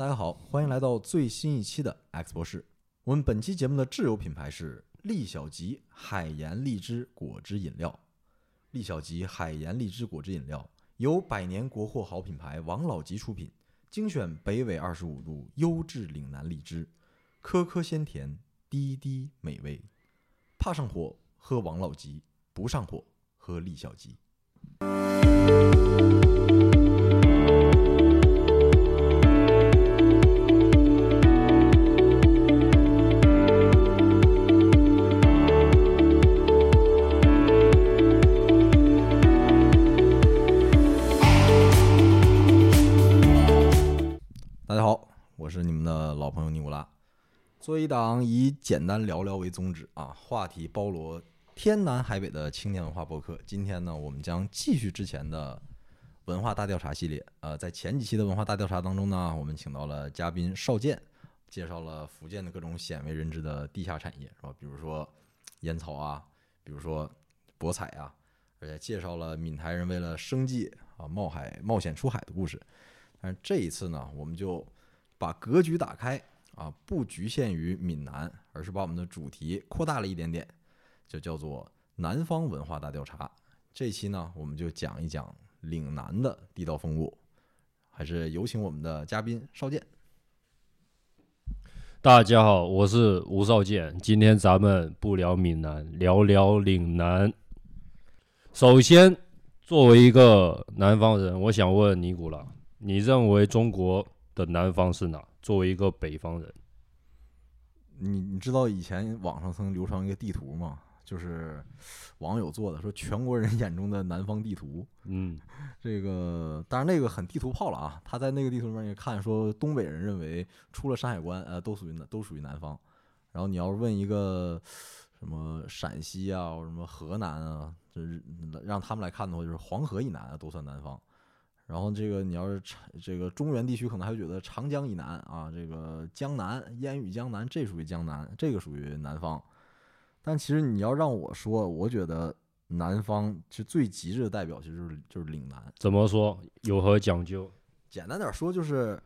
大家好，欢迎来到最新一期的 X 博士。我们本期节目的挚友品牌是利小吉海盐荔枝果汁饮料。利小吉海盐荔枝果汁饮料由百年国货好品牌王老吉出品，精选北纬二十五度优质岭南荔枝，颗颗鲜甜，滴滴美味。怕上火喝王老吉，不上火喝利小吉。做一档以简单聊聊为宗旨啊，话题包罗天南海北的青年文化播客，今天呢，我们将继续之前的文化大调查系列。呃，在前几期的文化大调查当中呢，我们请到了嘉宾邵健，介绍了福建的各种鲜为人知的地下产业，是吧？比如说烟草啊，比如说博彩啊，而且介绍了闽台人为了生计啊冒海冒险出海的故事。但是这一次呢，我们就把格局打开啊，不局限于闽南，而是把我们的主题扩大了一点点，就叫做南方文化大调查。这期呢，我们就讲一讲岭南的地道风物，还是有请我们的嘉宾邵健。大家好，我是吴少健。今天咱们不聊闽南，聊聊岭南。首先，作为一个南方人，我想问尼古拉，你认为中国的南方是哪？作为一个北方人，你你知道以前网上曾流传一个地图吗？就是网友做的，说全国人眼中的南方地图。嗯，这个当然那个很地图炮了啊！他在那个地图上面也看说，东北人认为出了山海关，呃，都属于南都属于南方。然后你要是问一个什么陕西啊，什么河南啊，就是让他们来看的话，就是黄河以南啊都算南方。然后这个你要是长这个中原地区，可能还会觉得长江以南啊，这个江南烟雨江南，这属于江南，这个属于南方。但其实你要让我说，我觉得南方其实最极致的代表其实就是就是岭南。怎么说？有何讲究？简单点说就是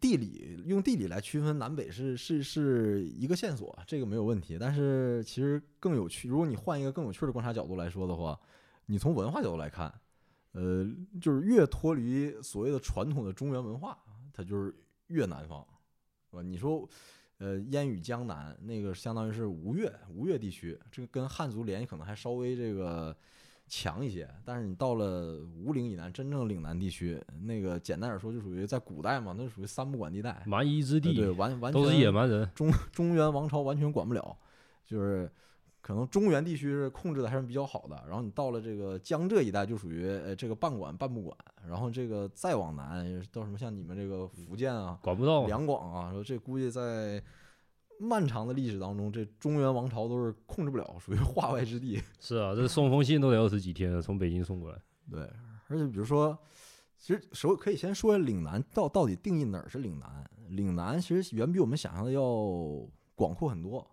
地理，用地理来区分南北是是是一个线索，这个没有问题。但是其实更有趣，如果你换一个更有趣的观察角度来说的话，你从文化角度来看，呃，就是越脱离所谓的传统的中原文化，它就是越南方，是吧？你说。呃，烟雨江南那个相当于是吴越，吴越地区，这个跟汉族联系可能还稍微这个强一些。但是你到了吴岭以南，真正岭南地区，那个简单点说，就属于在古代嘛，那属于三不管地带，蛮夷之地，对，完完全都是野蛮人，中中原王朝完全管不了，就是可能中原地区是控制的还是比较好的。然后你到了这个江浙一带，就属于呃这个半管半不管。然后这个再往南到什么像你们这个福建啊，管不到两广啊，说这估计在漫长的历史当中，这中原王朝都是控制不了，属于化外之地。是啊，这送封信都得二十几天，从北京送过来。对，而且比如说，其实首可以先说岭南到到底定义哪儿是岭南？岭南其实远比我们想象的要广阔很多。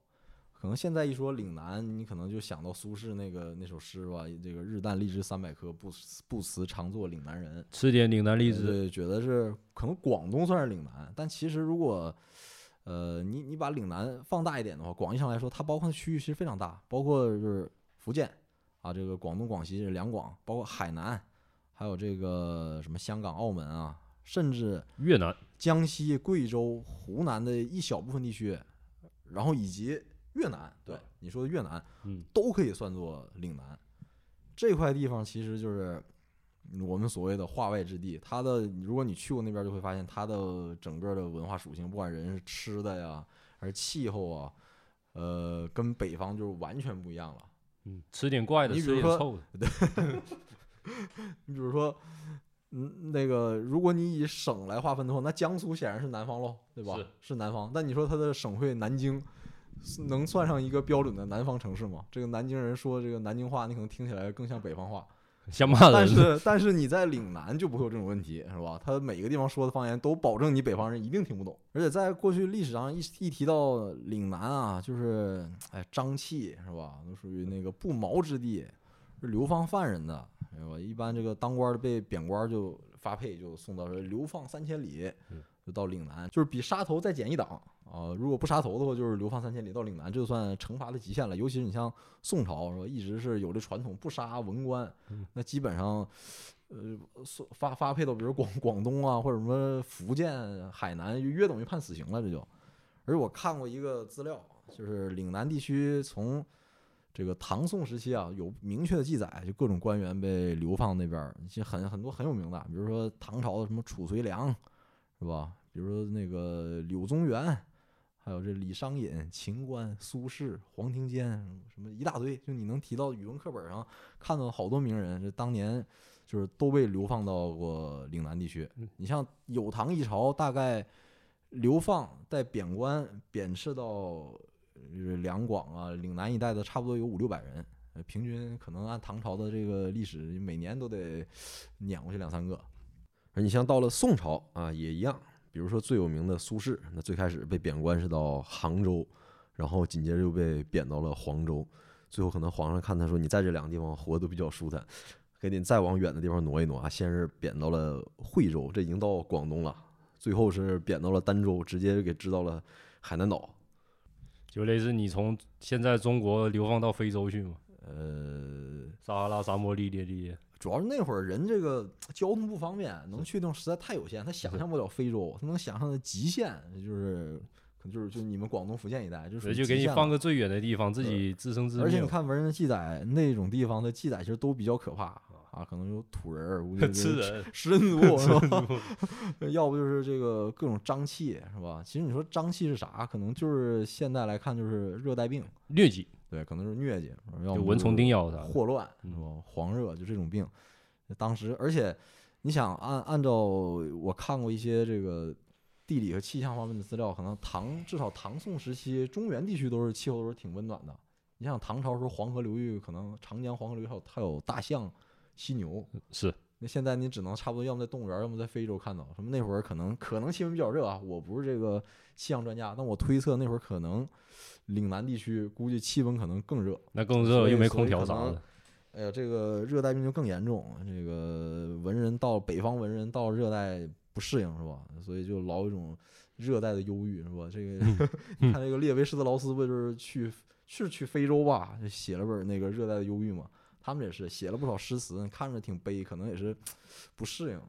可能现在一说岭南，你可能就想到苏轼那个那首诗吧，这个“日啖荔枝三百颗，不不辞常作岭南人”。吃点岭南荔枝，对，觉得是可能广东算是岭南，但其实如果呃你你把岭南放大一点的话，广义上来说，它包括的区域其实非常大，包括就是福建啊，这个广东、广西两广，包括海南，还有这个什么香港、澳门啊，甚至越南、江西、贵州、湖南的一小部分地区，然后以及。越南，对你说的越南，嗯，都可以算作岭南。这块地方其实就是我们所谓的化外之地。它的，如果你去过那边，就会发现它的整个的文化属性，不管人是吃的呀，还是气候啊，呃，跟北方就是完全不一样了。嗯，吃点怪的，你比如说臭的。对，你比如说，嗯，那个，如果你以省来划分的话，那江苏显然是南方喽，对吧？是是南方。但你说它的省会南京。能算上一个标准的南方城市吗？这个南京人说这个南京话，你可能听起来更像北方话，像骂人。但是但是你在岭南就不会有这种问题，是吧？他每个地方说的方言都保证你北方人一定听不懂。而且在过去历史上一一提到岭南啊，就是哎瘴气是吧？都属于那个不毛之地，是流放犯人的，是吧？一般这个当官的被贬官就发配，就送到流放三千里。就到岭南，就是比沙头再减一档啊。如果不杀头的话，就是流放三千里到岭南，这就算惩罚的极限了。尤其是你像宋朝是吧，一直是有这传统，不杀文官，那基本上。呃，发发配到比如广广东啊，或者什么福建、海南，就约等于判死刑了，这就。而我看过一个资料，就是岭南地区从这个唐宋时期啊，有明确的记载，就各种官员被流放那边，其实很很多很有名的，比如说唐朝的什么褚遂良，是吧？比如说那个柳宗元，还有这李商隐、秦观、苏轼、黄庭坚，什么一大堆，就你能提到语文课本上看到好多名人，这当年。就是都被流放到过岭南地区。你像有唐一朝，大概流放带贬官贬斥到两广啊、岭南一带的，差不多有五六百人。平均可能按唐朝的这个历史，每年都得 撵过去两三个。而你像到了宋朝啊，也一样。比如说最有名的苏轼，那最开始被贬官是到杭州，然后紧接着又被贬到了黄州，最后可能皇上看他说你在这两个地方活得都比较舒坦。给你再往远的地方挪一挪啊！先是贬到了惠州，这已经到广东了，最后是贬到了儋州，直接给支到了海南岛，就类似你从现在中国流放到非洲去嘛？呃，撒哈拉沙漠历练历练，主要是那会儿人这个 交通不方便，能去的地方实在太有限，他想象不了非洲，他能想象的极限就是。可能就是就你们广东福建一带，就就给你放个最远的地方，自己自生自灭。而且你看文人的记载，那种地方的记载其实都比较可怕啊，可能有土人儿、吃人、食人族是吧？要不就是这个各种瘴气是吧？其实你说瘴气是啥？可能就是现在来看就是热带病、疟疾，对，可能是疟疾，要蚊虫叮咬的霍乱是吧？黄热就这种病。当时，而且你想按按照我看过一些这个。地理和气象方面的资料，可能唐至少唐宋时期中原地区都是气候都是挺温暖的。你像唐朝时候黄河流域，可能长江黄河流域还有还有大象、犀牛。是。那现在你只能差不多要么在动物园，要么在非洲看到。什么那会儿可能可能气温比较热啊，我不是这个气象专家，但我推测那会儿可能岭南地区估计气温可能更热。那更热又没空调啥的。哎呀，这个热带病就更严重。这个文人到北方文人到热带。不适应是吧？所以就老有一种热带的忧郁是吧？这个 你看，这个列维施特劳斯不就是去是去非洲吧？就写了本那个《热带的忧郁》嘛。他们也是写了不少诗词，看着挺悲，可能也是不适应。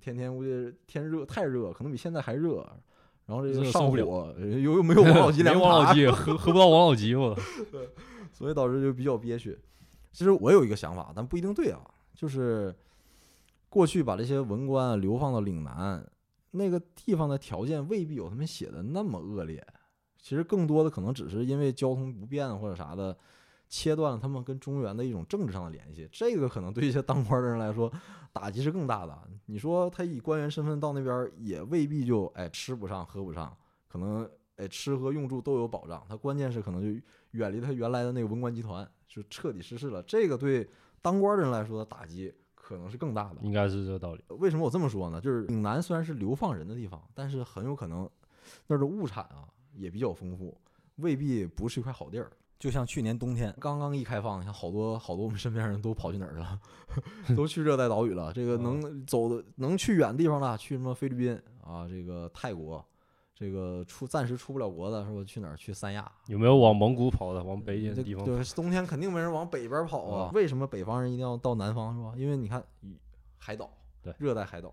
天天估计天热太热，可能比现在还热。然后这个上火，又又没有王老吉凉茶，王老吉 喝喝不到王老吉嘛。所以导致就比较憋屈。其实我有一个想法，但不一定对啊，就是。过去把这些文官流放到岭南，那个地方的条件未必有他们写的那么恶劣。其实更多的可能只是因为交通不便或者啥的，切断了他们跟中原的一种政治上的联系。这个可能对一些当官的人来说，打击是更大的。你说他以官员身份到那边，也未必就哎吃不上喝不上，可能哎吃喝用住都有保障。他关键是可能就远离他原来的那个文官集团，就彻底失势了。这个对当官的人来说的打击。可能是更大的，应该是这个道理。为什么我这么说呢？就是岭南虽然是流放人的地方，但是很有可能那儿的物产啊也比较丰富，未必不是一块好地儿。就像去年冬天刚刚一开放，像好多好多我们身边人都跑去哪儿了？都去热带岛屿了。这个能走的能去远地方了，去什么菲律宾啊，这个泰国。这个出暂时出不了国的是吧？去哪儿？去三亚？有没有往蒙古跑的？往北一点的地方？对，冬天肯定没人往北边跑啊。为什么北方人一定要到南方是吧？因为你看，海岛，对，热带海岛，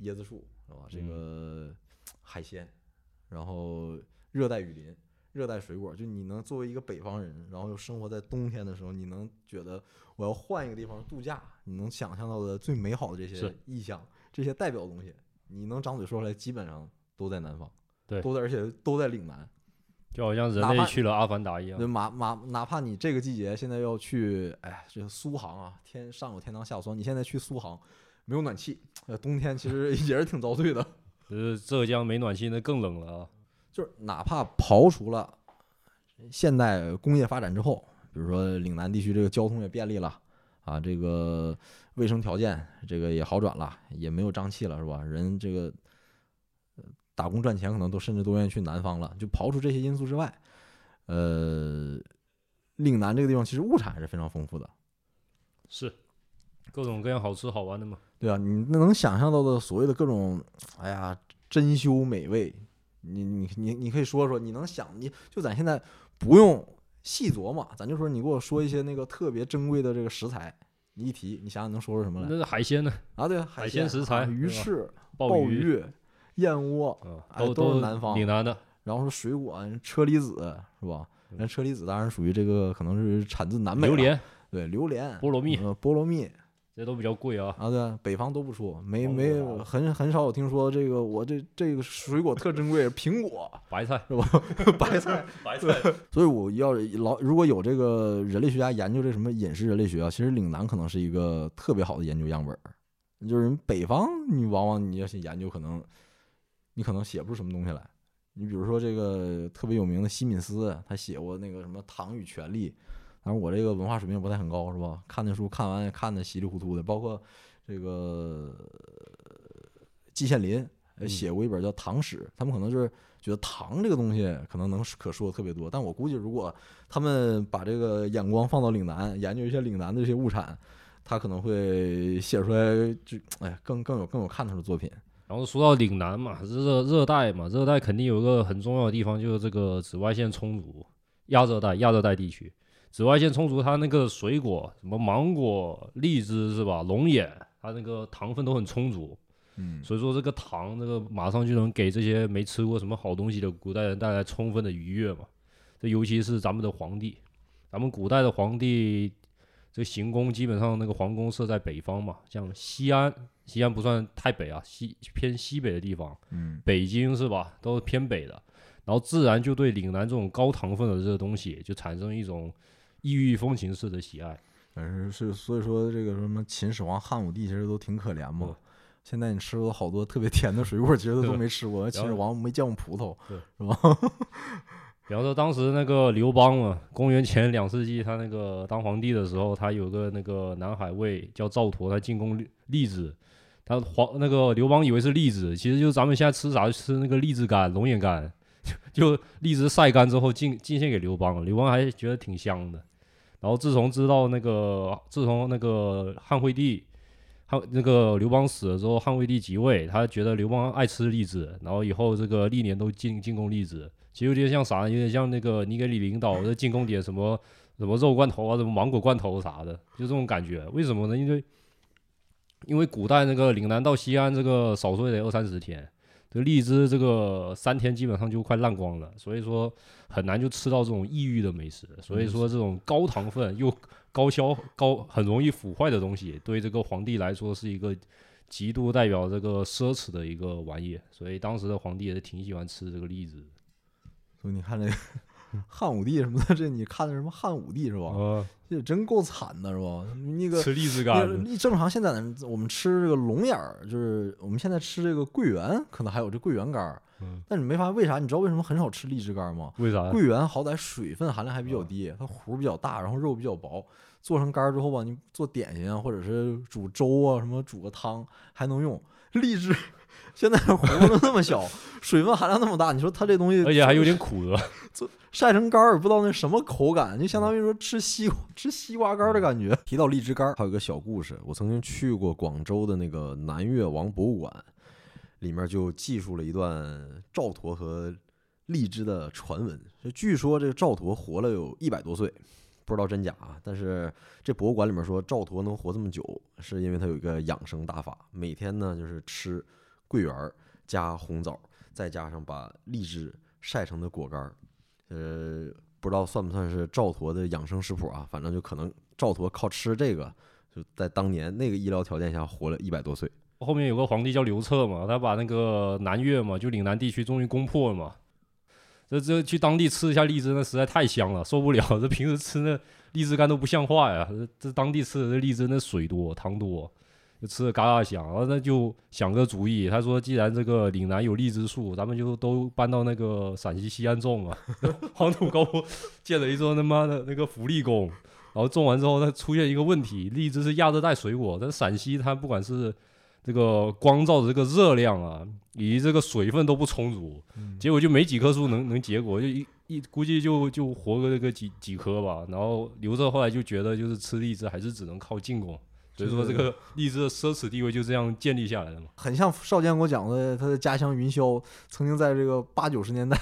椰子树是吧？这个海鲜，然后热带雨林、热带水果，就你能作为一个北方人，然后又生活在冬天的时候，你能觉得我要换一个地方度假，你能想象到的最美好的这些意象、这些代表的东西，你能张嘴说出来，基本上都在南方。对，都在，而且都在岭南，就好像人类去了阿凡达一样。对，马马，哪怕你这个季节现在要去，哎，这个苏杭啊，天上有天堂，下有霜。你现在去苏杭，没有暖气，呃，冬天其实 也是挺遭罪的。呃，浙江没暖气那更冷了啊。就是哪怕刨除了现代工业发展之后，比如说岭南地区这个交通也便利了啊，这个卫生条件这个也好转了，也没有瘴气了，是吧？人这个。打工赚钱可能都甚至都愿意去南方了。就刨除这些因素之外，呃，岭南这个地方其实物产还是非常丰富的，是各种各样好吃好玩的嘛。对啊，你能想象到的所谓的各种，哎呀，珍馐美味。你你你你可以说说，你能想，你就咱现在不用细琢磨，咱就说你给我说一些那个特别珍贵的这个食材，你一提，你想想能说出什么来那是海鲜呢，啊？对，海鲜鲜食材啊鱼翅、鲍鱼、燕窝，都都是南方岭南的，然后说水果，车厘子是吧？那车厘子当然属于这个，可能是产自南美，榴莲、对，榴莲、菠萝蜜，呃菠萝蜜这都比较贵啊。啊，对，北方都不出，没哦没哇很很少有听说这个我这这个水果特珍贵，苹果、白菜是吧，白菜，白菜，所以我要老如果有这个人类学家研究这什么饮食人类学啊，其实岭南可能是一个特别好的研究样本儿。就是北方，你往往你要去研究，可能你可能写不出什么东西来。你比如说这个特别有名的西敏斯，他写过那个什么《糖与权力》，当然我这个文化水平不太很高，是吧？看的书看完也看的稀里糊涂的，包括这个季羡林写过一本叫《唐史》，他们可能就是觉得唐这个东西可能能可说的特别多，但我估计如果他们把这个眼光放到岭南，研究一些岭南的这些物产，他可能会写出来就哎更更有更有看头的作品。然后说到岭南嘛，热热带嘛，热带肯定有一个很重要的地方，就是这个紫外线充足。亚热带、亚热带地区，紫外线充足，它那个水果，什么芒果、荔枝是吧？龙眼，它那个糖分都很充足，嗯所以说这个糖，这个马上就能给这些没吃过什么好东西的古代人带来充分的愉悦嘛。这尤其是咱们的皇帝，咱们古代的皇帝，这行宫基本上那个皇宫设在北方嘛，像西安，西安不算太北啊，西偏西北的地方，嗯北京是吧，都是偏北的，然后自然就对岭南这种高糖分的这个东西就产生一种异域风情式的喜爱。反正是所以说这个什么秦始皇、汉武帝其实都挺可怜嘛对。现在你吃了好多特别甜的水果，其实都没吃过。秦始皇没见过葡萄，是吧 比方说当时那个刘邦嘛，公元前两世纪，他那个当皇帝的时候，他有个那个南海卫叫赵佗，他进贡荔荔枝，他皇那个刘邦以为是荔枝，其实就是咱们现在吃啥吃那个荔枝干、龙眼干，就荔枝晒干之后进进献给刘邦，刘邦还觉得挺香的。然后自从知道那个自从那个汉惠帝。汉那个刘邦死了之后，汉惠帝即位，他觉得刘邦爱吃荔枝，然后以后这个历年都进进贡荔枝，其实有点像啥？有点像那个你给你领导这进贡点什么什么肉罐头啊，什么芒果罐头啥的，就这种感觉。为什么呢？因为因为古代那个岭南到西安这个少说也得二三十天，这荔枝这个三天基本上就快烂光了，所以说很难就吃到这种异域的美食。所以说这种高糖分又高消高很容易腐坏的东西，对这个皇帝来说是一个极度代表这个奢侈的一个玩意。所以当时的皇帝也是挺喜欢吃这个荔枝。所以你看这个汉武帝什么的，这你看的什么汉武帝是吧？啊，这真够惨的是吧？那个吃荔枝干，你正常现在咱我们吃这个龙眼儿，就是我们现在吃这个桂圆，可能还有这桂圆干儿。嗯但你没发现为啥？你知道为什么很少吃荔枝干吗？为啥？桂圆好歹水分含量还比较嗯低，它核比较大，然后肉比较薄，做成干儿之后吧，你做点心啊，或者是煮粥啊，什么煮个汤还能用。荔枝现在核都那么小，水分含量那么大，你说它这东西，而且还有点苦的。晒成干儿，也不知道那什么口感，就相当于说吃西瓜吃西瓜干儿的感觉。提到荔枝干儿，还有个小故事，我曾经去过广州的那个南越王博物馆，里面就记述了一段赵佗和荔枝的传闻。就据说这个赵佗活了有一百多岁，不知道真假啊。但是这博物馆里面说赵佗能活这么久，是因为他有一个养生大法，每天呢就是吃桂圆儿加红枣，再加上把荔枝晒成的果干儿。呃，不知道算不算是赵佗的养生食谱啊？反正就可能赵佗靠吃这个，就在当年那个医疗条件下活了一百多岁。后面有个皇帝叫刘彻嘛，他把那个南越嘛，就岭南地区终于攻破了嘛。这这去当地吃一下荔枝，那实在太香了，受不了。这平时吃那荔枝干都不像话呀，这这当地吃的这荔枝那水多糖多，就吃的嘎嘎响。然后那就想个主意，他说既然这个岭南有荔枝树，咱们就都搬到那个陕西西安种啊。黄土高坡建了一座他妈的那个福利宫，然后种完之后，它出现一个问题，荔枝是亚热带水果，但陕西它不管是这个光照的这个热量啊，以及这个水分都不充足，结果就没几棵树能能结果，就一一估计就就活个这个几几棵吧。然后刘彻后来就觉得，就是吃荔枝还是只能靠进贡，所以说这个荔枝的奢侈地位就这样建立下来的嘛。很像邵健给我讲的，他的家乡云霄曾经在这个八九十年代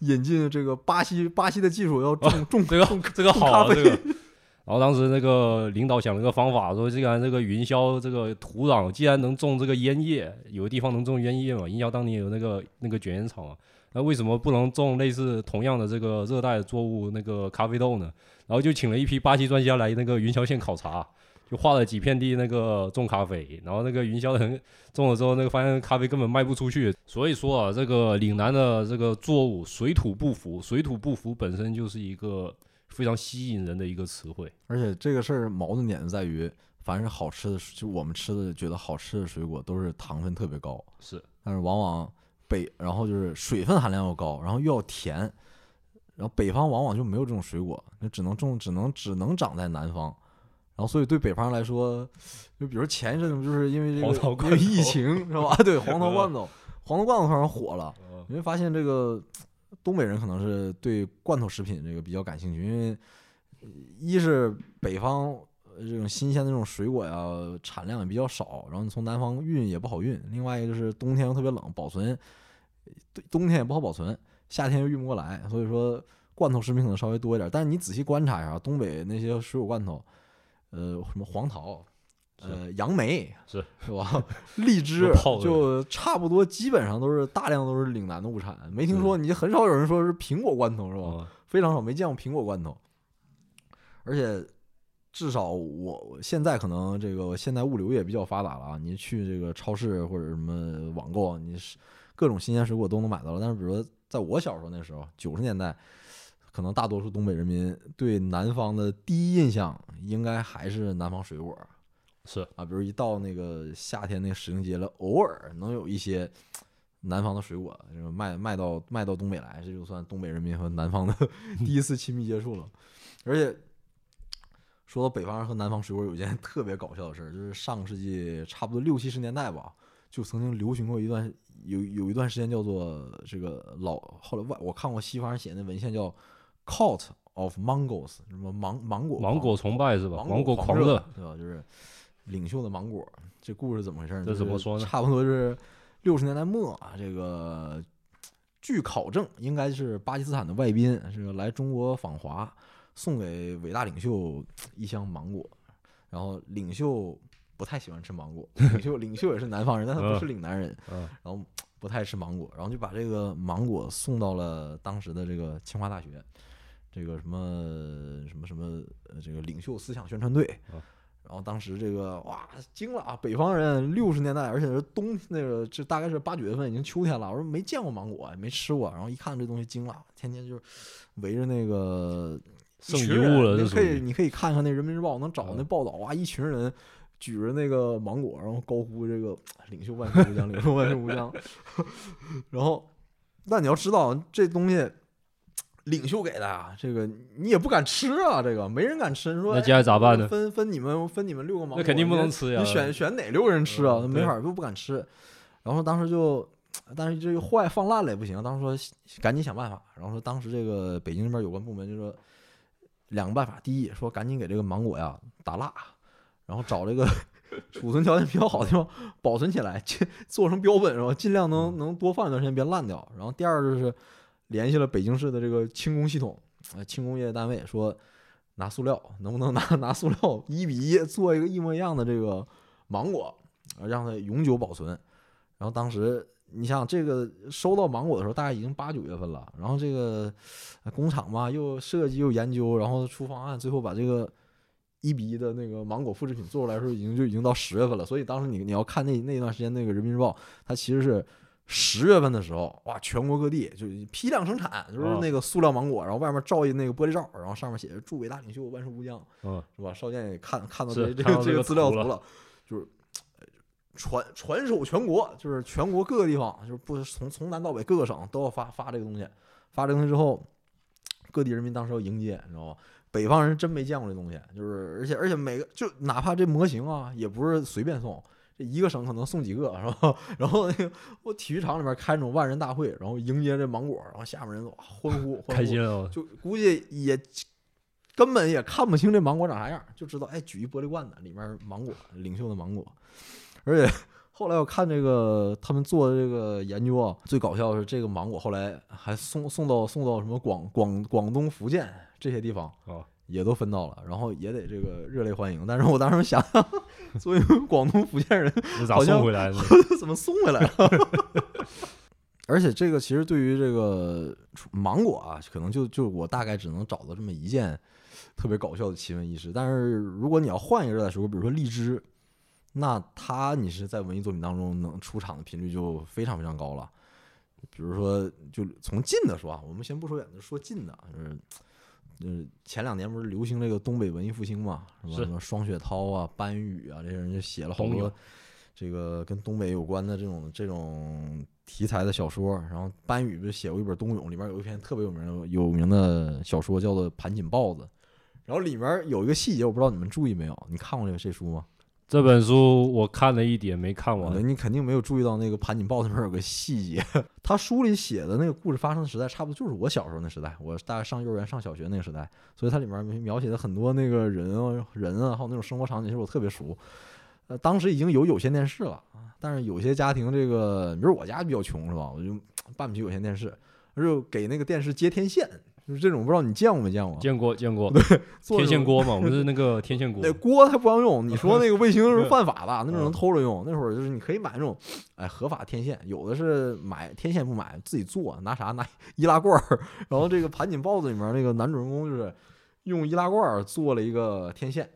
引进这个巴西巴西的技术，要种种这个种这个好啊，这个。然后当时那个领导想了个方法，说既然这个云霄这个土壤既然能种这个烟叶，有的地方能种烟叶嘛，云霄当年有那个那个卷烟厂嘛，那为什么不能种类似同样的这个热带作物那个咖啡豆呢？然后就请了一批巴西专家来那个云霄县考察，就划了几片地那个种咖啡，然后那个云霄的人种了之后，那个发现咖啡根本卖不出去。所以说啊，这个岭南的这个作物水土不服，水土不服本身就是一个非常吸引人的一个词汇。而且这个事儿矛盾点在于，凡是好吃的，就我们吃的觉得好吃的水果，都是糖分特别高，是，但是往往北，然后就是水分含量又高，然后又要甜，然后北方往往就没有这种水果，那只能种，只能只能长在南方。然后，所以对北方人来说，就比如前一阵子，就是因为这个因为疫情是吧？对，黄桃罐头，黄桃罐头突然火了。你会发现这个东北人可能是对罐头食品这个比较感兴趣，因为呃一是北方呃这种新鲜的这种水果呀产量也比较少，然后你从南方运也不好运，另外一个就是冬天又特别冷，保存对冬天也不好保存，夏天又运不过来，所以说罐头食品可能稍微多一点。但是你仔细观察一下，东北那些水果罐头，呃，什么黄桃。呃，杨梅是是吧？荔枝就差不多，基本上都是大量都是岭南的物产，没听说你很少有人说是苹果罐头是吧？啊，非常少，没见过苹果罐头。而且至少我现在可能这个现在物流也比较发达了啊，你去这个超市或者什么网购，你是各种新鲜水果都能买到了。但是比如说在我小时候那时候，九十年代，可能大多数东北人民对南方的第一印象应该还是南方水果。是啊，比如一到那个夏天那个时令节了，偶尔能有一些南方的水果这个卖卖到卖到东北来，这就算东北人民和南方的 第一次亲密接触了。而且说到北方人和南方水果，有一件 特别搞笑的事儿，就是上个世纪差不多六七十年代吧，就曾经流行过一段有有一段时间叫做这个老后来外我看过西方人写的文献叫 cult of mangos，什么芒芒果芒果崇拜是吧？芒芒果狂狂热，对吧？就是领袖的芒果，这故事怎么回事呢？这怎么说呢差不多是六十年代末啊，这个据考证，应该是巴基斯坦的外宾这个来中国访华，送给伟大领袖一箱芒果，然后领袖不太喜欢吃芒果，领袖领袖也是南方人，但他不是岭南人，嗯，然后不太吃芒果，然后就把这个芒果送到了当时的这个清华大学，这个什么什么什么呃这个领袖思想宣传队啊，然后当时这个哇惊了啊，北方人六十年代，而且是冬那个这大概是八九月份，已经秋天了，我说没见过芒果，也没吃过，然后一看这东西惊了，天天就是围着那个一圣遗群人物了，你可以你可以看看那人民日报能找那嗯报道啊，一群人。举着那个芒果，然后高呼这个“领袖万岁无疆，领袖万岁无疆”，然后，但你要知道，这东西领袖给的啊，这个你也不敢吃啊，这个没人敢吃。你说那接下来咋办呢？分分你们分你们六个芒果，那肯定不能吃呀。你选选哪六个人吃啊？嗯没法儿，都不敢吃。然后当时就，但是这个坏放烂了也不行，当时说赶紧想办法。然后说当时这个北京这边有关部门就说两个办法，第一说赶紧给这个芒果呀打蜡，然后找这个 储存条件比较好的地方保存起来，尽做成标本是吧？尽量能能多放一段时间，别烂掉。然后第二就是联系了北京市的这个轻工系统，呃，轻工业单位说拿塑料能不能拿 拿塑料一比一做一个一模一样的这个芒果，呃让它永久保存。然后当时你想，这个收到芒果的时候，大概已经八九月份了。然后这个工厂嘛，又设计又研究，然后出方案，最后把这个一比一的那个芒果复制品做出来的时候，已经就已经到十月份了。所以当时你你要看那那段时间那个人民日报，它其实是。十月份的时候，哇，全国各地就批量生产，就是哦那个塑料芒果，然后外面罩一那个玻璃罩，然后上面写着“祝伟大领袖万寿无疆”，嗯，是吧？少健也看看到这这个个这个资料图了，就是呃传传手全国，就是全国各个地方，就是不从从南到北各个省都要发发这个东西，发这个东西之后，各地人民当时要迎接，你知道吗？北方人真没见过这东西，就是而且而且每个就哪怕这模型啊，也不是随便送。这一个省可能送几个，是吧？然后那个我体育场里面开那种万人大会，然后迎接这芒果，然后下面人哇欢呼，欢呼开心了。就估计也根本也看不清这芒果长啥样，就知道哎，举一玻璃罐子，里面芒果，领袖的芒果。而且后来我看这个他们做的这个研究啊，最搞笑的是这个芒果后来还送送到送到什么广广广东、福建这些地方哦，也都分到了，然后也得这个热烈欢迎。但是我当时想想，作为广东、福建人，咋好像送回来的？怎么送回来了？而且这个其实对于这个芒果啊，可能就就我大概只能找到这么一件特别搞笑的奇闻异事。但是如果你要换一个热带水果，比如说荔枝，那它你是在文艺作品当中能出场的频率就非常非常高了。比如说，就从近的说啊，我们先不说远的，说近的，就是就是前两年不是流行这个东北文艺复兴嘛，什么什么双雪涛啊、班宇啊，这些人就写了好多这个跟东北有关的这种这种题材的小说。然后班宇不是写过一本《冬泳》，里面有一篇特别有名的有名的小说，叫做《盘锦豹子》。然后里面有一个细节，我不知道你们注意没有？你看过这个这书吗？这本书我看了一点，没看完。你肯定没有注意到那个盘锦豹子里面有个细节，他书里写的那个故事发生的时代，差不多就是我小时候那时代，我大概上幼儿园、上小学那个时代，所以它里面描写的很多那个人啊、人啊，还有那种生活场景，其实我特别熟。呃，当时已经有有线电视了啊，但是有些家庭这个，比如我家比较穷是吧，我就 办不起有线电视，就给那个电视接天线，就是这种，不知道你见过没见过？见过见过，做天线锅嘛，我们是 那个天线锅那。锅它不让用，你说那个卫星是犯法的，那种能嗯偷着用。那会儿就是你可以买那种，哎，合法天线，有的是买天线不买，自己做，拿啥拿 易拉罐儿。然后这个盘锦豹子里面那个男主人公就是用易拉罐儿做了一个天线，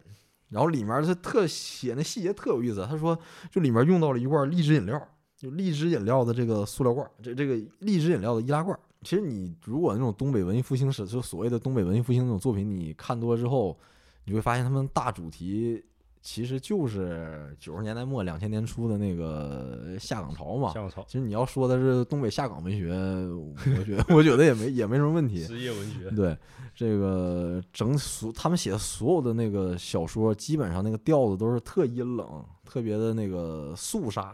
然后里面他特写那细节特有意思，他说就里面用到了一罐荔枝饮料，就荔枝饮料的这个塑料罐儿，这这个荔枝饮料的易拉罐儿。其实你如果那种东北文艺复兴史，就所谓的东北文艺复兴那种作品，你看多了之后，你会发现他们大主题其实就是九十年代末两千年初的那个下岗潮嘛。下岗潮，其实你要说的是东北下岗文学，我觉得 我觉得也没也没什么问题。职业文学。对，这个整所他们写的所有的那个小说，基本上那个调子都是特阴冷，特别的那个肃杀，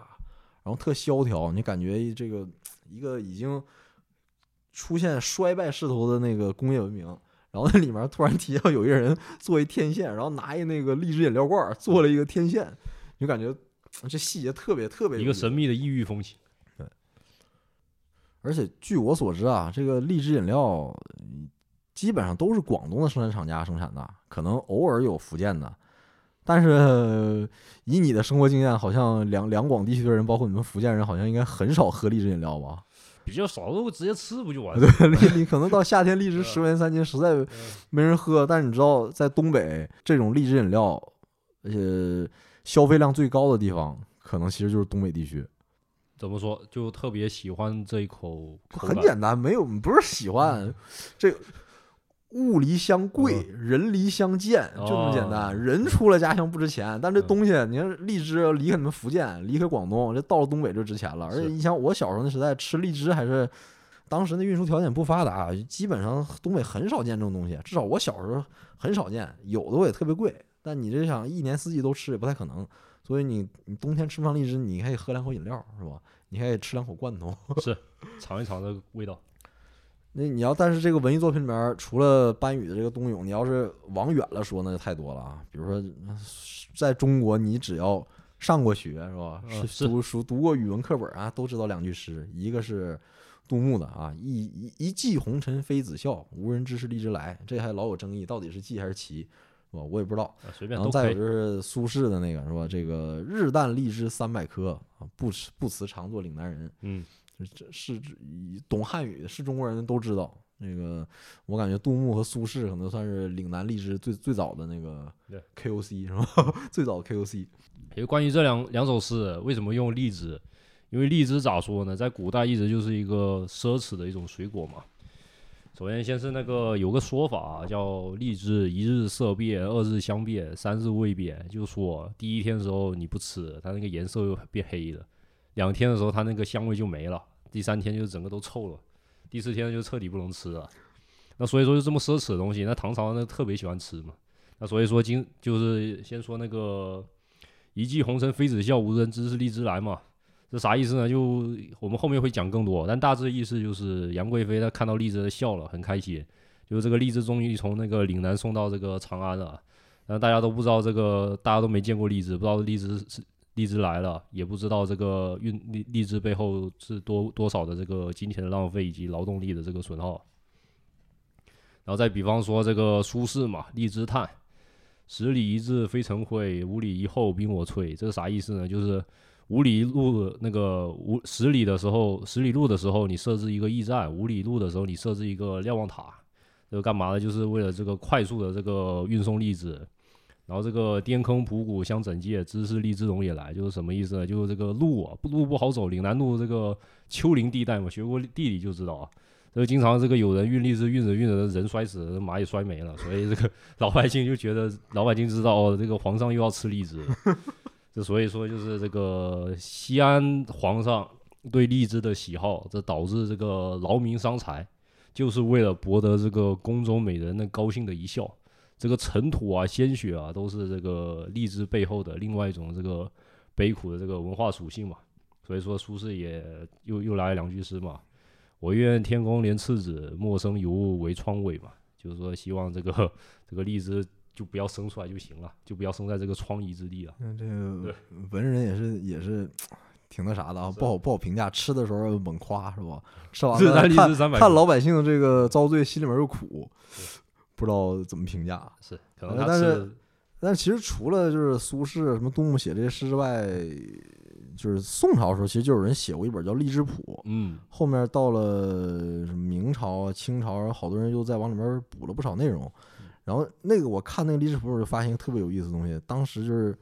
然后特萧条，你感觉这个一个已经出现衰败势头的那个工业文明。然后那里面突然提到有一个人做一天线，然后拿一那个荔枝饮料罐儿做了一个天线，你就感觉这细节特别特别一个神秘的异域风情。对而且据我所知啊，这个荔枝饮料嗯基本上都是广东的生产厂家生产的，可能偶尔有福建的。但是呃以你的生活经验，好像两两广地区的人，包括你们福建人，好像应该很少喝荔枝饮料吧？比较少，都直接吃不就完了？对，你你可能到夏天荔枝 十块钱三斤，实在没人喝。但是你知道，在东北这种荔枝饮料，呃，消费量最高的地方，可能其实就是东北地区。怎么说？就特别喜欢这一口口很。简单，没有不是喜欢，这个物离相贵，人离相贱，就这么简单。哦人出了家乡不值钱，但这嗯东西，你看荔枝离开你们福建，离开广东，这到了东北就值钱了。而且你想，我小时候那时代吃荔枝还是。当时那运输条件不发达，基本上东北很少见这种东西，至少我小时候很少见，有的我也特别贵。但你这想一年四季都吃也不太可能，所以你你冬天吃不上荔枝，你还可以喝两口饮料是吧？你还可以吃两口罐头。是尝一尝这个味道。那你要，但是这个文艺作品里面，除了班宇的这个冬泳，你要是往远了说，那就太多了啊。比如说，在中国，你只要上过学是吧？嗯是读书读过语文课本啊，都知道两句诗，一个是杜牧的啊，“一一一骑红尘妃子笑，无人知是荔枝来”，这还老有争议，到底是骑还是骑，是吧？我也不知道。啊，随便然后再有。就是苏轼的那个是吧？这个日啖荔枝三百颗啊，不辞不辞常作岭南人。嗯，这是懂汉语是中国人都知道。那个我感觉杜牧和苏轼可能算是岭南荔枝最最早的那个对 KOC 是吧？最早的 KOC。也关于这两两首诗，为什么用荔枝？因为荔枝咋说呢，在古代一直就是一个奢侈的一种水果嘛。首先，先是那个有个说法叫荔枝一日色变，二日香变，三日味变，就是说第一天的时候你不吃，它那个颜色又变黑了；两天的时候它那个香味就没了；第三天就整个都臭了；第四天就彻底不能吃了。那所以说就这么奢侈的东西，那唐朝那特别喜欢吃嘛。那所以说今就是先说那个一骑红尘妃子笑，无人知是荔枝来嘛。这啥意思呢？就我们后面会讲更多，但大致意思就是杨贵妃她看到荔枝笑了，很开心，就是这个荔枝终于从那个岭南送到这个长安了。但大家都不知道这个，大家都没见过荔枝，不知道荔枝是荔枝来了，也不知道这个运荔荔枝背后是多多少的这个金钱的浪费以及劳动力的这个损耗。然后再比方说这个苏轼嘛，《荔枝叹》，十里一至非尘灰，五里一后兵我摧。这是啥意思呢？就是五里路那个五十里的时候，十里路的时候你设置一个驿站，五里路的时候你设置一个瞭望塔，这个干嘛呢？就是为了这个快速的这个运送荔枝。然后这个滇坑浦谷相整界，知是荔枝龙也来，就是什么意思呢？就是这个路啊，路不好走，岭南路这个丘陵地带嘛，学过地理就知道啊。这个经常这个有人运荔枝，运着运着人摔死，马也摔没了，所以这个老百姓就觉得老百姓知道哦，这个皇上又要吃荔枝，这所以说就是这个西安皇上对荔枝的喜好，这导致这个劳民伤财，就是为了博得这个宫中美人的高兴的一笑。这个尘土啊、鲜血啊，都是这个荔枝背后的另外一种这个悲苦的这个文化属性嘛。所以说，苏轼也又又来了两句诗嘛：“我愿天公怜赤子，莫生尤物为疮痿嘛。”就是说，希望这个这个荔枝就不要生出来就行了，就不要生在这个疮痍之地了。那这个文人也是也是挺那啥的啊，不好不好评价。吃的时候猛夸是吧？吃完了看看老百姓这个遭罪，心里面又苦。不知道怎么评价，是可能，但是，但是其实除了就是苏轼什么杜牧写这些诗之外，就是宋朝的时候，其实就有人写过一本叫《荔枝谱》，嗯，后面到了明朝啊、清朝，好多人又在往里面补了不少内容。然后那个我看那个《荔枝谱》，就发现一个特别有意思的东西，当时就是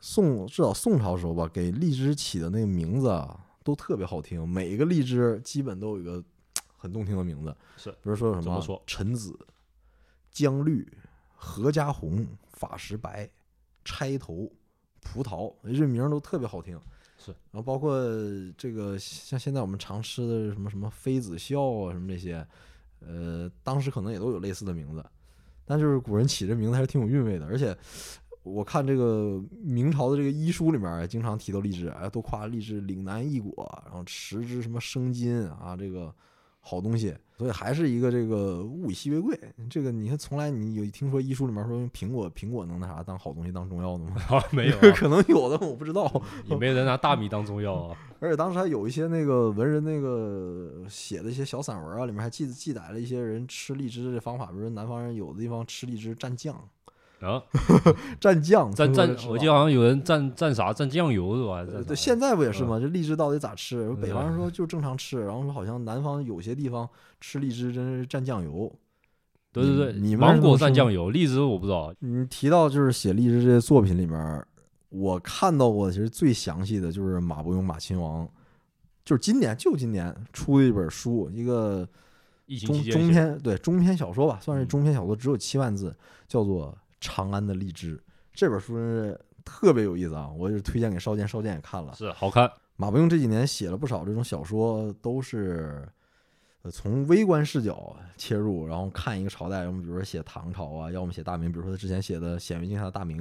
宋至少宋朝时候吧，给荔枝起的那个名字啊，都特别好听，每一个荔枝基本都有一个很动听的名字，是，比如说什么陈子。姜绿、何家红、法石白、钗头、葡萄，这名都特别好听。是，然后包括这个像现在我们常吃的什么什么妃子笑啊，什么这些，呃，当时可能也都有类似的名字。但就是古人起这名字还是挺有韵味的。而且我看这个明朝的这个医书里面，经常提到荔枝，哎，都夸荔枝岭南异果，然后食之什么生津啊，这个。好东西，所以还是一个这个物以稀为贵。这个你看，从来你有听说医书里面说用苹果，苹果能那啥当好东西当中药的吗？没有，可能有的我不知道。也没人拿大米当中药啊。而且当时还有一些那个文人那个写的一些小散文啊，里面还记记载了一些人吃荔枝的方法，比如说南方人有的地方吃荔枝蘸酱。啊，蘸酱，蘸蘸，我记得好像有人蘸蘸啥，蘸酱油是吧？对，现在不也是吗？这荔枝到底咋吃？北方人说就正常吃，然后说好像南方有些地方吃荔枝真是蘸酱油。对对对，你芒果蘸酱油，荔枝我不知道。你提到就是写荔枝这些作品里面，我看到过其实最详细的就是马伯庸马亲王，就是今年就今年出的一本书，一个中中篇对中篇小说吧，算是中篇小说，只有七万字，叫做。长安的荔枝这本书是特别有意思啊！我就推荐给少剑，少剑也看了，是好看。马伯庸这几年写了不少这种小说，都是呃从微观视角切入，然后看一个朝代，要么比如说写唐朝啊，要么写大明，比如说他之前写的《显微镜下的大明》，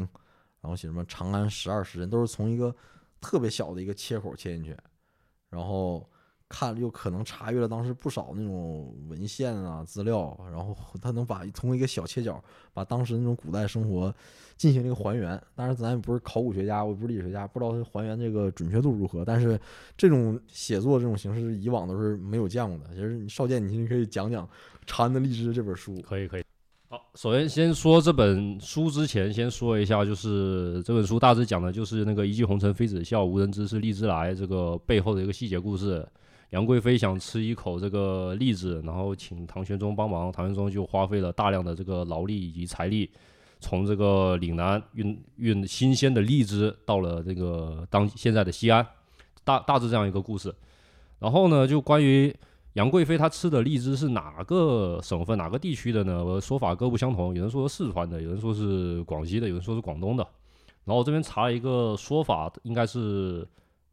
然后写什么《长安十二时辰》，都是从一个特别小的一个切口切进去，然后。看又可能查阅了当时不少那种文献啊资料，然后他能把通过一个小切角把当时那种古代生活进行一个还原。当然咱也不是考古学家，我也不是历史学家，不知道他还原这个准确度如何。但是这种写作这种形式以往都是没有见过的。其实少剑，你可以讲讲《长安的荔枝》这本书。可以可以。好，首先先说这本书之前，先说一下，就是这本书大致讲的就是那个一骑红尘妃子笑，无人知是荔枝来这个背后的一个细节故事。杨贵妃想吃一口这个荔枝，然后请唐玄宗帮忙，唐玄宗就花费了大量的这个劳力以及财力，从这个岭南运运新鲜的荔枝到了这个当现在的西安，大大致这样一个故事。然后呢，就关于杨贵妃她吃的荔枝是哪个省份、哪个地区的呢？说法各不相同，有人说是四川的，有人说是广西的，有人说是广东的。然后我这边查了一个说法，应该是。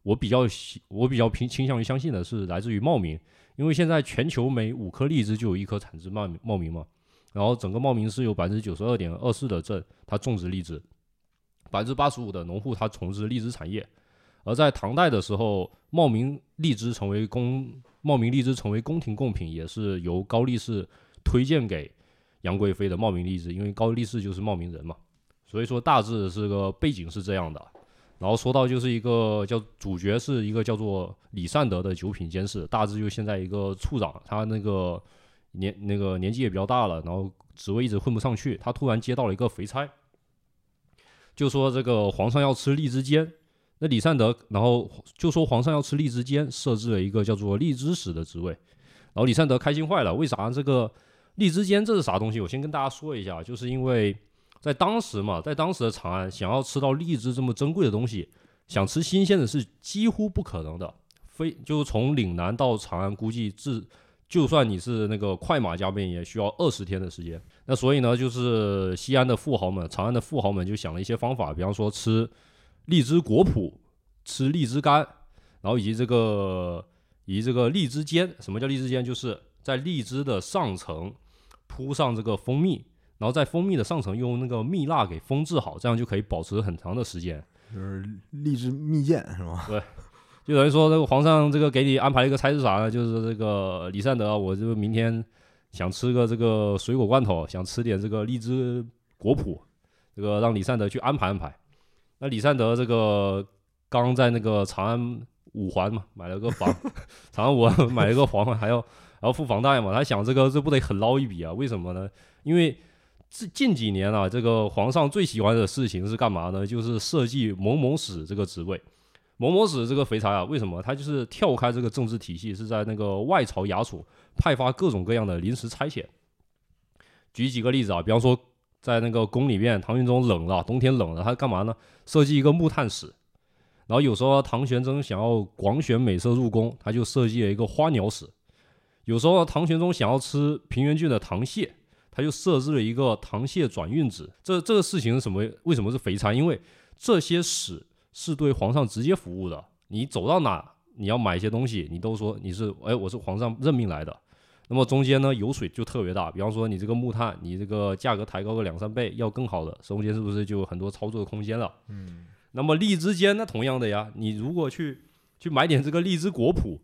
我比较我比较偏倾向于相信的是来自于茂名，因为现在全球每五颗荔枝就有一颗产自茂茂名嘛，然后整个茂名是有百分之九十二点二四的镇它种植荔枝，百分之八十五的农户他从事荔枝产业，而在唐代的时候，茂名荔枝成为宫茂名荔枝成为宫廷贡品，也是由高力士推荐给杨贵妃的茂名荔枝，因为高力士就是茂名人嘛，所以说大致是个背景是这样的。然后说到就是一个叫主角是一个叫做李善德的九品监事，大致就现在一个处长，他那个年那个年纪也比较大了，然后职位一直混不上去，他突然接到了一个肥差，就说这个皇上要吃荔枝煎，那李善德然后就说皇上要吃荔枝煎，设置了一个叫做荔枝使的职位，然后李善德开心坏了，为啥这个荔枝煎这是啥东西？我先跟大家说一下，就是因为。在当时嘛，在当时的长安，想要吃到荔枝这么珍贵的东西，想吃新鲜的是几乎不可能的。非就从岭南到长安，估计至就算你是那个快马加鞭，也需要二十天的时间。那所以呢，就是西安的富豪们、长安的富豪们就想了一些方法，比方说吃荔枝果脯、吃荔枝干，然后以及这个以及这个荔枝煎。什么叫荔枝煎？就是在荔枝的上层铺上这个蜂蜜。然后在蜂蜜的上层用那个蜜蜡给封制好，这样就可以保持很长的时间。就是荔枝蜜饯是吗？对，就等于说这个皇上这个给你安排一个差事啥呢？就是这个李善德，我就明天想吃个这个水果罐头，想吃点这个荔枝果脯，这个让李善德去安排安排。那李善德这个刚在那个长安五环嘛买了个房，长安五环 买了个房还要还要付房贷嘛，他想这个这不得很捞一笔啊？为什么呢？因为这近几年啊，这个皇上最喜欢的事情是干嘛呢？就是设计某某使这个职位。某某使这个肥差啊，为什么他就是跳开这个政治体系，是在那个外朝衙署派发各种各样的临时差遣。举几个例子啊，比方说在那个宫里面，唐玄宗冷了，冬天冷了，他干嘛呢？设计一个木炭使。然后有时候唐玄宗想要广选美色入宫，他就设计了一个花鸟使。有时候唐玄宗想要吃平原郡的糖蟹。他就设置了一个糖蟹转运旨，这这个事情是什么？为什么是肥差？因为这些使是对皇上直接服务的。你走到哪，你要买一些东西，你都说你是哎，我是皇上任命来的。那么中间呢，油水就特别大。比方说，你这个木炭，你这个价格抬高个两三倍，要更好的，中间是不是就有很多操作的空间了？嗯。那么荔枝间那同样的呀，你如果去去买点这个荔枝果脯，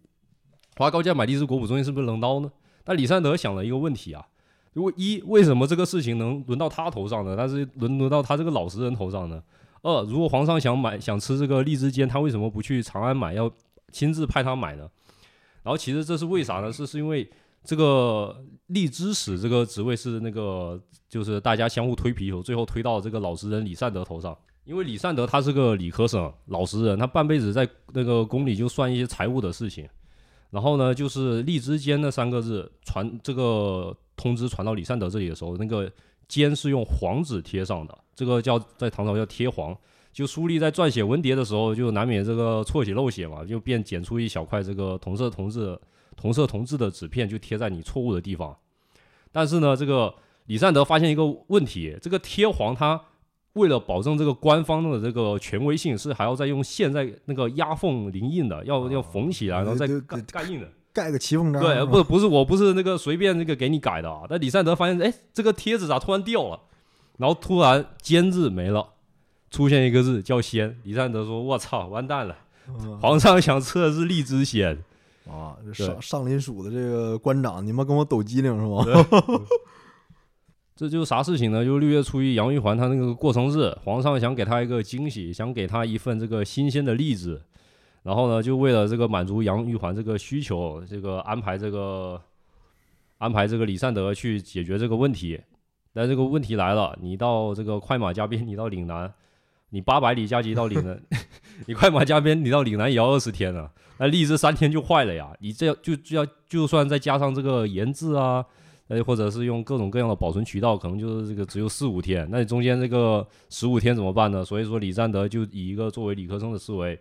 花高价买荔枝果脯，中间是不是扔刀呢？但李善德想了一个问题啊。如果一为什么这个事情能轮到他头上呢？但是轮轮到他这个老实人头上呢？二如果皇上想买想吃这个荔枝煎，他为什么不去长安买，要亲自派他买呢？然后其实这是为啥呢？是是因为这个荔枝使这个职位是那个就是大家相互推皮球，最后推到这个老实人李善德头上。因为李善德他是个理科生，老实人，他半辈子在那个宫里就算一些财务的事情。然后呢，就是荔枝煎那三个字传这个。通知传到李善德这里的时候，那个笺是用黄纸贴上的，这个叫在唐朝叫贴黄。就书吏在撰写文牒的时候，就难免这个错写漏写嘛，就便剪出一小块这个同色同字、同色同字的纸片，就贴在你错误的地方。但是呢，这个李善德发现一个问题，这个贴黄他为了保证这个官方的这个权威性，是还要再用线在那个压缝临印的，要要缝起来，然后再盖盖印的。盖个骑缝章，对，不不是我不是那个随便那个给你改的啊。但李善德发现，哎，这个贴纸咋突然掉了？然后突然“监”字没了，出现一个字叫“仙”。李善德说：“我操，完蛋了！皇上想吃的是荔枝仙啊！上上林署的这个官长，你妈跟我抖机灵是吗？这就是啥事情呢？就是六月初一，杨玉环他那个过生日，皇上想给她一个惊喜，想给她一份这个新鲜的荔枝。然后呢，就为了这个满足杨玉环这个需求，这个安排这个安排这个李善德去解决这个问题。但这个问题来了，你到这个快马加鞭，你到岭南，你八百里加急到岭南，你快马加鞭，你到岭南也要二十天呢。那荔枝三天就坏了呀！你这样就就要就算再加上这个研制啊，呃，或者是用各种各样的保存渠道，可能就是这个只有四五天。那你中间这个十五天怎么办呢？所以说李善德就以一个作为理科生的思维。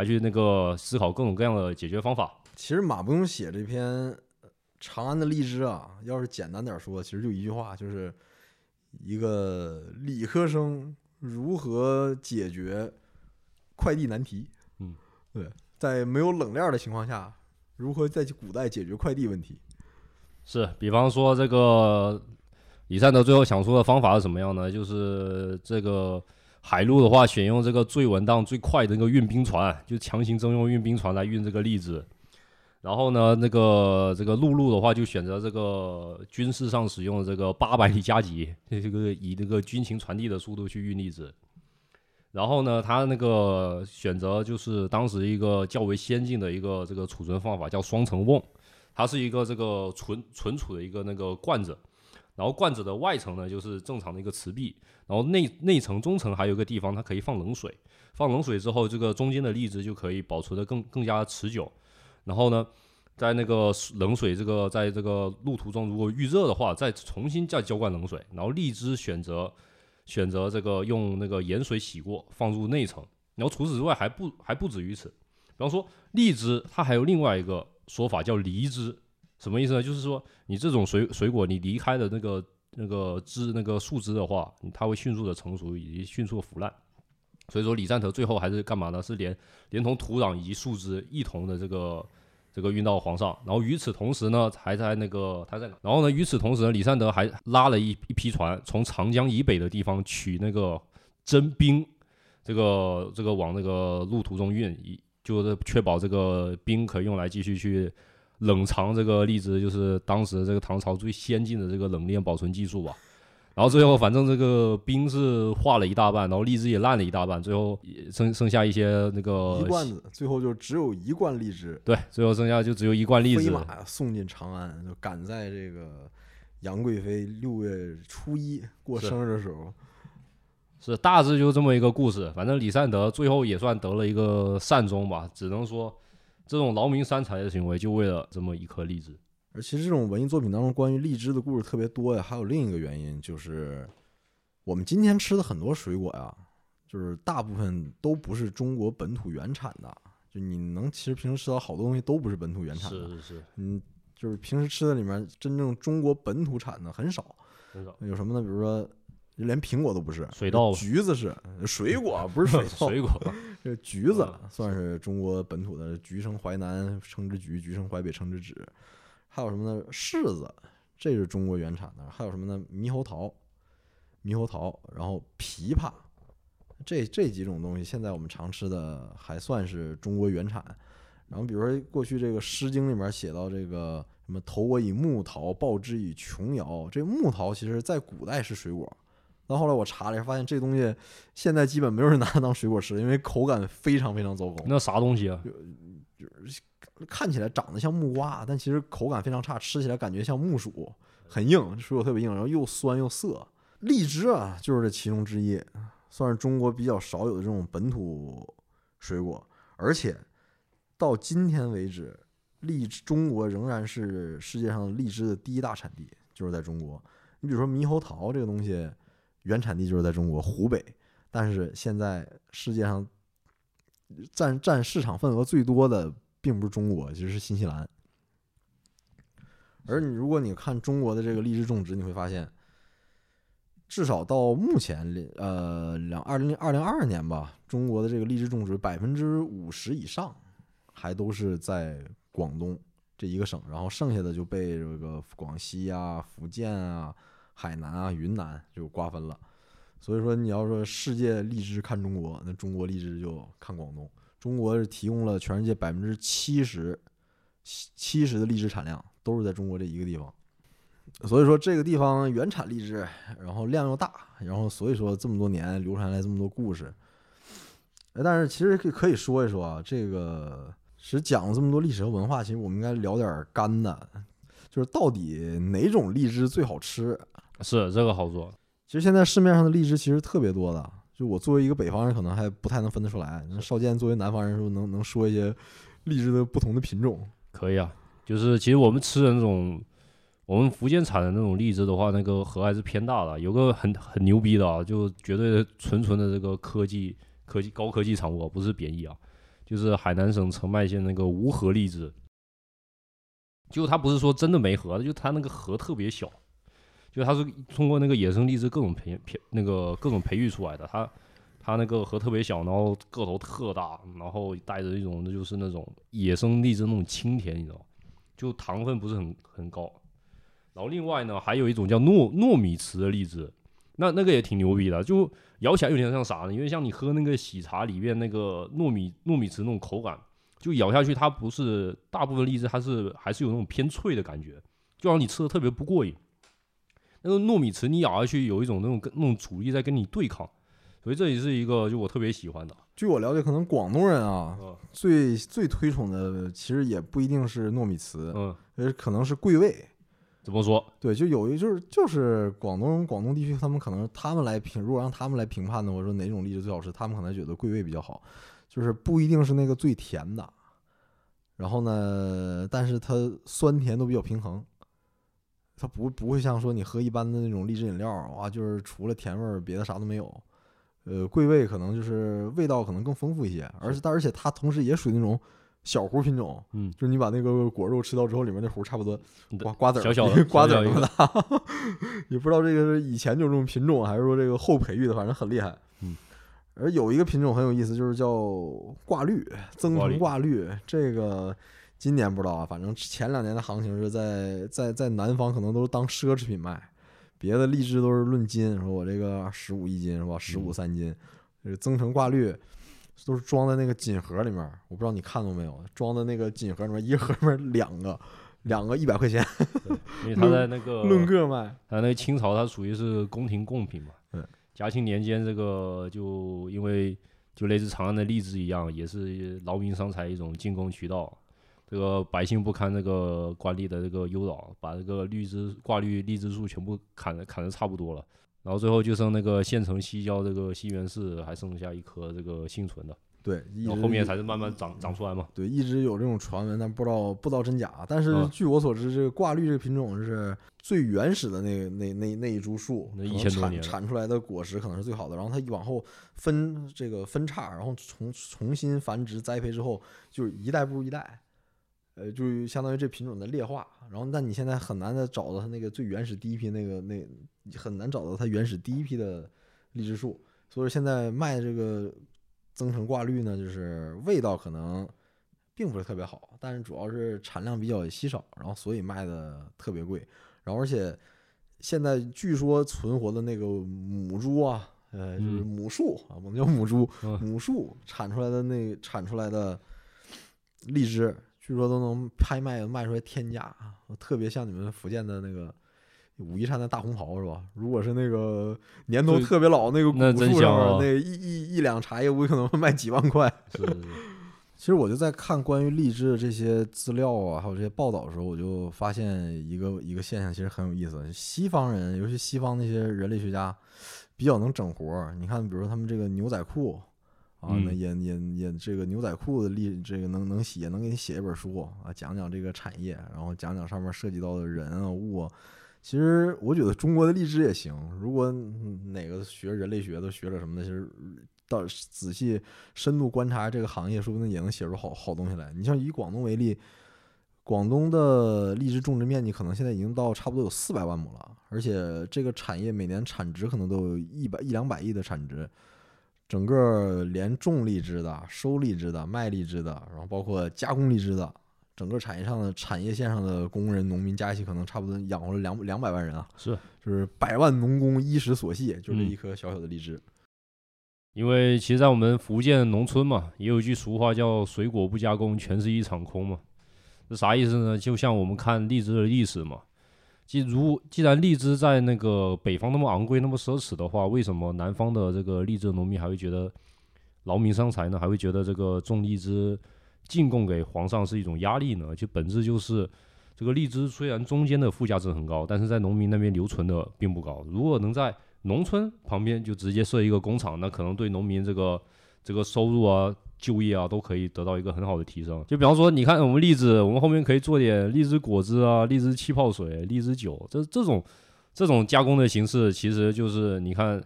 还去那个思考各种各样的解决方法。其实马不用写这篇长安的荔枝啊，要是简单点说，其实就一句话，就是一个理科生如何解决快递难题。嗯，对，在没有冷链的情况下，如何在古代解决快递问题？是，比方说这个李善德最后想出的方法是什么样呢？就是这个。海路的话，选用这个最稳当、最快的那个运兵船，就强行征用运兵船来运这个荔枝。然后呢，那个这个陆路的话，就选择这个军事上使用的这个八百里加急，这个以这个军情传递的速度去运荔枝。然后呢，他那个选择就是当时一个较为先进的一个这个储存方法，叫双层瓮。它是一个这个存存储的一个那个罐子，然后罐子的外层呢就是正常的一个瓷壁，然后内内层、中层还有一个地方它可以放冷水，放冷水之后，这个中间的荔枝就可以保存的更更加持久。然后呢，在那个冷水这个在这个路途中如果遇热的话，再重新再浇灌冷水，然后荔枝选择。选择这个用那个盐水洗过，放入内层。然后除此之外还不还不止于此。比方说荔枝，它还有另外一个说法叫离枝，什么意思呢？就是说你这种水水果，你离开了那个那个枝那个树枝的话，它会迅速的成熟以及迅速的腐烂。所以说李善德最后还是干嘛呢？是连连同土壤以及树枝一同的这个。这个运到皇上，然后与此同时呢，还在那个他在哪？然后呢，与此同时呢，李善德还拉了一一批船，从长江以北的地方取那个真冰，这个这个往那个路途中运，以就是确保这个冰可以用来继续去冷藏这个荔枝，就是当时这个唐朝最先进的这个冷链保存技术吧。然后最后，反正这个冰是化了一大半，然后荔枝也烂了一大半，最后剩剩下一些那个一罐子，最后就只有一罐荔枝。对，最后剩下就只有一罐荔枝。飞马送进长安，就赶在这个杨贵妃六月初一过生日的时候。是大致就这么一个故事。反正李善德最后也算得了一个善终吧，只能说这种劳民伤财的行为，就为了这么一颗荔枝。而其实这种文艺作品当中关于荔枝的故事特别多呀，还有另一个原因就是，我们今天吃的很多水果呀，就是大部分都不是中国本土原产的。就你能其实平时吃到好多东西都不是本土原产的，是是是，嗯，就是平时吃的里面真正中国本土产的很少，很少。有什么呢？比如说连苹果都不是，水稻，橘子是水果，不是水稻，水果。这橘子算是中国本土的，橘生淮南称之橘，橘生淮北称之枳。还有什么呢？柿子，这是中国原产的。还有什么呢？猕猴桃，猕猴桃，然后枇杷，这这几种东西，现在我们常吃的还算是中国原产。然后比如说过去这个《诗经》里面写到这个什么“投我以木桃，报之以琼瑶”，这木桃其实在古代是水果。到后来我查了一下，发现这东西现在基本没有人拿它当水果吃，因为口感非常非常糟糕。那啥东西啊？就就是。看起来长得像木瓜，但其实口感非常差，吃起来感觉像木薯，很硬，水果特别硬，然后又酸又涩。荔枝啊，就是这其中之一，算是中国比较少有的这种本土水果。而且到今天为止，荔枝中国仍然是世界上荔枝的第一大产地，就是在中国。你比如说猕猴桃这个东西，原产地就是在中国湖北，但是现在世界上占占市场份额最多的。并不是中国，其实是新西兰。而你如果你看中国的这个荔枝种植，你会发现，至少到目前，呃，两二零二零二二年吧，中国的这个荔枝种植百分之五十以上还都是在广东这一个省，然后剩下的就被这个广西啊、福建啊、海南啊、云南就瓜分了。所以说，你要说世界荔枝看中国，那中国荔枝就看广东。中国是提供了全世界百分之七十七十的荔枝产量，都是在中国这一个地方。所以说这个地方原产荔枝，然后量又大，然后所以说这么多年流传来这么多故事。但是其实可可以说一说啊，这个其实讲了这么多历史和文化，其实我们应该聊点干的，就是到底哪种荔枝最好吃？是这个好做。其实现在市面上的荔枝其实特别多的。就我作为一个北方人，可能还不太能分得出来。那少剑作为南方人，说能能说一些荔枝的不同的品种？可以啊，就是其实我们吃的那种，我们福建产的那种荔枝的话，那个核还是偏大的。有个很很牛逼的啊，就绝对纯纯的这个科技科技高科技产物，不是贬义啊。就是海南省澄迈县那个无核荔枝，就它不是说真的没核，就它那个核特别小。就它是通过那个野生荔枝各种培培那个各种培育出来的，它它那个核特别小，然后个头特大，然后带着一种那就是那种野生荔枝那种清甜，你知道就糖分不是很很高。然后另外呢，还有一种叫糯糯米糍的荔枝，那那个也挺牛逼的，就咬起来有点像啥呢？因为像你喝那个喜茶里面那个糯米糯米糍那种口感，就咬下去它不是大部分荔枝它是还是有那种偏脆的感觉，就让你吃的特别不过瘾。那个糯米糍你咬下去有一种那种跟那种阻力在跟你对抗，所以这也是一个就我特别喜欢的。据我了解，可能广东人啊嗯最最推崇的其实也不一定是糯米糍，嗯，呃，可能是桂味。怎么说？对，就有一就是就是广东广东地区，他们可能他们来评，如果让他们来评判的，我说哪种荔枝最好吃，他们可能觉得桂味比较好，就是不一定是那个最甜的，然后呢，但是它酸甜都比较平衡，它不不会像说你喝一般的那种荔枝饮料，啊，就是除了甜味儿别的啥都没有，呃，桂味可能就是味道可能更丰富一些，而且但而且它同时也属于那种小核品种，嗯，就是你把那个果肉吃到之后，里面那核差不多瓜瓜子儿小小的 瓜子儿那么大，也不知道这个是以前就这种品种，还是说这个后培育的，反正很厉害。嗯，而有一个品种很有意思，就是叫挂绿，增城挂绿。这个今年不知道啊，反正前两年的行情是在在在南方可能都是当奢侈品卖，别的荔枝都是论斤，说我这个十五一斤是吧？十五嗯三斤，这个增城挂绿。都是装在那个锦盒里面，我不知道你看过没有？装在那个锦盒里面，一个盒里面两个，两个一百块钱，因为 他在那个论个卖。它那个清朝它属于是宫廷贡品嘛。嗯。嘉庆年间，这个就因为就类似长安的荔枝一样，也是劳民伤财一种进贡渠道。这个百姓不堪这个官吏的这个诱导，把这个绿枝挂绿荔枝树全部砍的砍的差不多了。然后最后就剩那个县城西郊这个西园寺还剩下一棵这个幸存的，对，一后后面才是慢慢长长出来嘛。对，一直有这种传闻，但不知道不知道真假。但是啊据我所知，这个挂绿这个品种是最原始的那那那那一株树，那可能1000多年产产出来的果实可能是最好的。然后它往后分这个分叉，然后重重新繁殖栽培之后，就是一代不如一代。呃，就相当于这品种的劣化，然后但你现在很难的找到它那个最原始第一批那个那很难找到它原始第一批的荔枝树，所以现在卖这个增城挂绿呢，就是味道可能并不是特别好，但是主要是产量比较稀少，然后所以卖的特别贵，然后而且现在据说存活的那个母猪啊，呃，就是嗯。母树啊，我们叫母株，嗯。母树产出来的那产出来的荔枝，据说都能拍卖卖出来天价，特别像你们福建的那个。武夷山的大红袍是吧？如果是那个年头特别老那个古树上面，真香啊那一一一两茶叶屋可能会 卖几万块。是是是，其实我就在看关于荔枝的这些资料啊，还有这些报道的时候，我就发现一个一个现象，其实很有意思。西方人，尤其西方那些人类学家，比较能整活儿。你看，比如说他们这个牛仔裤啊，那嗯也也也这个牛仔裤的历，这个能能写，能给你写一本书啊，讲讲这个产业，然后讲讲上面涉及到的人啊物啊。其实我觉得中国的荔枝也行，如果嗯哪个学人类学的学者什么的，其实到仔细深度观察这个行业，说不定也能写出好好东西来。你像以广东为例，广东的荔枝种植面积可能现在已经到差不多有四百万亩了，而且这个产业每年产值可能都有一百一两百亿的产值。整个连种荔枝的、收荔枝的、卖荔枝的，然后包括加工荔枝的，整个产业上的产业线上的工人、农民加一起，可能差不多养活了两两百万人啊。是就是百万农工衣食所系，就这嗯一颗小小的荔枝。因为其实，在我们福建农村嘛，也有一句俗话叫“水果不加工，全是一场空”嘛。这啥意思呢？就像我们看荔枝的历史嘛，既如既然荔枝在那个北方那么昂贵、那么奢侈的话，为什么南方的这个荔枝农民还会觉得劳民伤财呢？还会觉得这个种荔枝进贡给皇上是一种压力呢？就本质就是，这个荔枝虽然中间的附加值很高，但是在农民那边留存的并不高。如果能在农村旁边就直接设一个工厂，那可能对农民这个这个收入啊、就业啊都可以得到一个很好的提升。就比方说，你看我们荔枝，我们后面可以做点荔枝果汁啊、荔枝气泡水、荔枝酒，这这种这种加工的形式，其实就是你看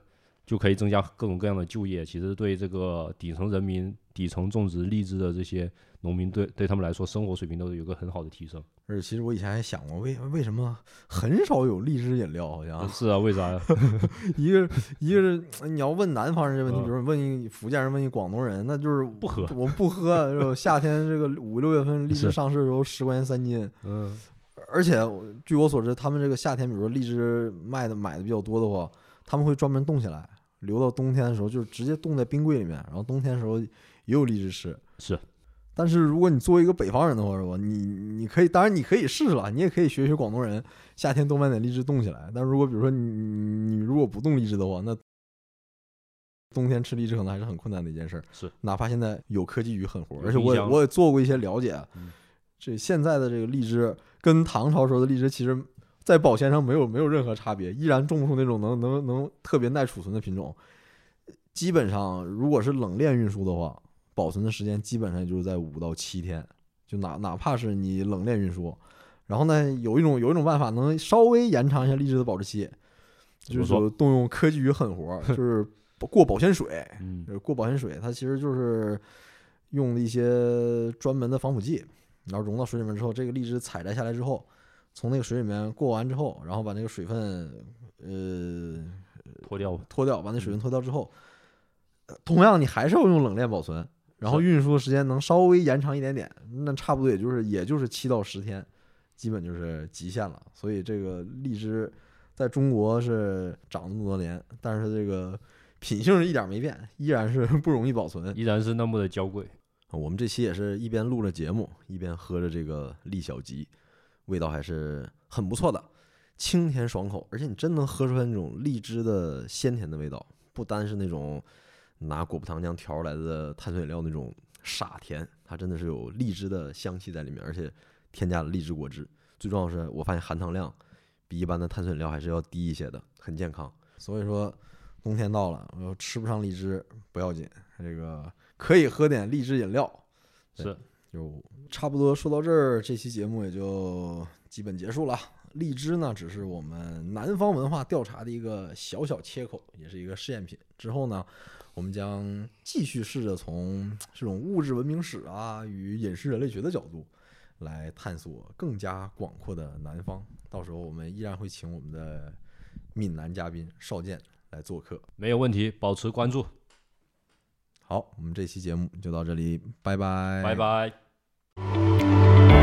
就可以增加各种各样的就业。其实对这个底层人民、底层种植荔枝的这些农民，对对他们来说，生活水平都有个很好的提升。而且其实我以前还想过，为为什么很少有荔枝饮料？好像是啊，为啥呀？一 个一个是你要问南方人这问题，嗯比如问一福建人，问一广东人，那就是不喝我们不喝。夏天这个五六月份荔枝上市的时候，十块钱三斤。嗯，而且据我所知，他们这个夏天，比如说荔枝卖的买的比较多的话，他们会专门冻起来，留到冬天的时候，就是直接冻在冰柜里面，然后冬天的时候也有荔枝吃。是，但是如果你作为一个北方人的话，是吧？你你可以，当然你可以试试了，你也可以学学广东人，夏天多买点荔枝冻起来。但如果比如说你你如果不冻荔枝的话，那冬天吃荔枝可能还是很困难的一件事儿。是，哪怕现在有科技与狠活，而且我也我也做过一些了解嗯，这现在的这个荔枝跟唐朝时候的荔枝其实。在保鲜上没有没有任何差别，依然种不出那种能能能特别耐储存的品种。基本上，如果是冷链运输的话，保存的时间基本上就是在五到七天。就哪哪怕是你冷链运输，然后呢，有一种有一种办法能稍微延长一下荔枝的保质期，就是动用科技与狠活儿，就 是过保鲜水。过保鲜水，它其实就是用了一些专门的防腐剂，然后融到水里面之后，这个荔枝采摘下来之后，从那个水里面过完之后，然后把那个水分呃脱掉脱掉，把那水分脱掉之后，呃同样你还是要用冷链保存，然后运输的时间能稍微延长一点点，那差不多也就是也就是七到十天，基本就是极限了。所以这个荔枝在中国是长那么多年，但是这个 品性是一点没变，依然是不容易保存。依然是那么的娇贵。我们这期也是一边录着节目，一边喝着这个利小吉，味道还是很不错的，清甜爽口，而且你真能喝出来那种荔枝的鲜甜的味道，不单是那种拿果葡糖浆调出来的碳酸饮料那种傻甜，它真的是有荔枝的香气在里面，而且添加了荔枝果汁。最重要的是，我发现含糖量比一般的碳酸饮料还是要低一些的，很健康。所以说，冬天到了，我吃不上荔枝不要紧，这个可以喝点荔枝饮料。是，就差不多说到这儿，这期节目也就基本结束了。荔枝呢，只是我们南方文化调查的一个小小切口，也是一个试验品。之后呢，我们将继续试着从这种物质文明史啊与饮食人类学的角度来探索更加广阔的南方。到时候我们依然会请我们的闽南嘉宾邵健来做客。没有问题，保持关注，好，我们这期节目就到这里，拜拜，拜拜。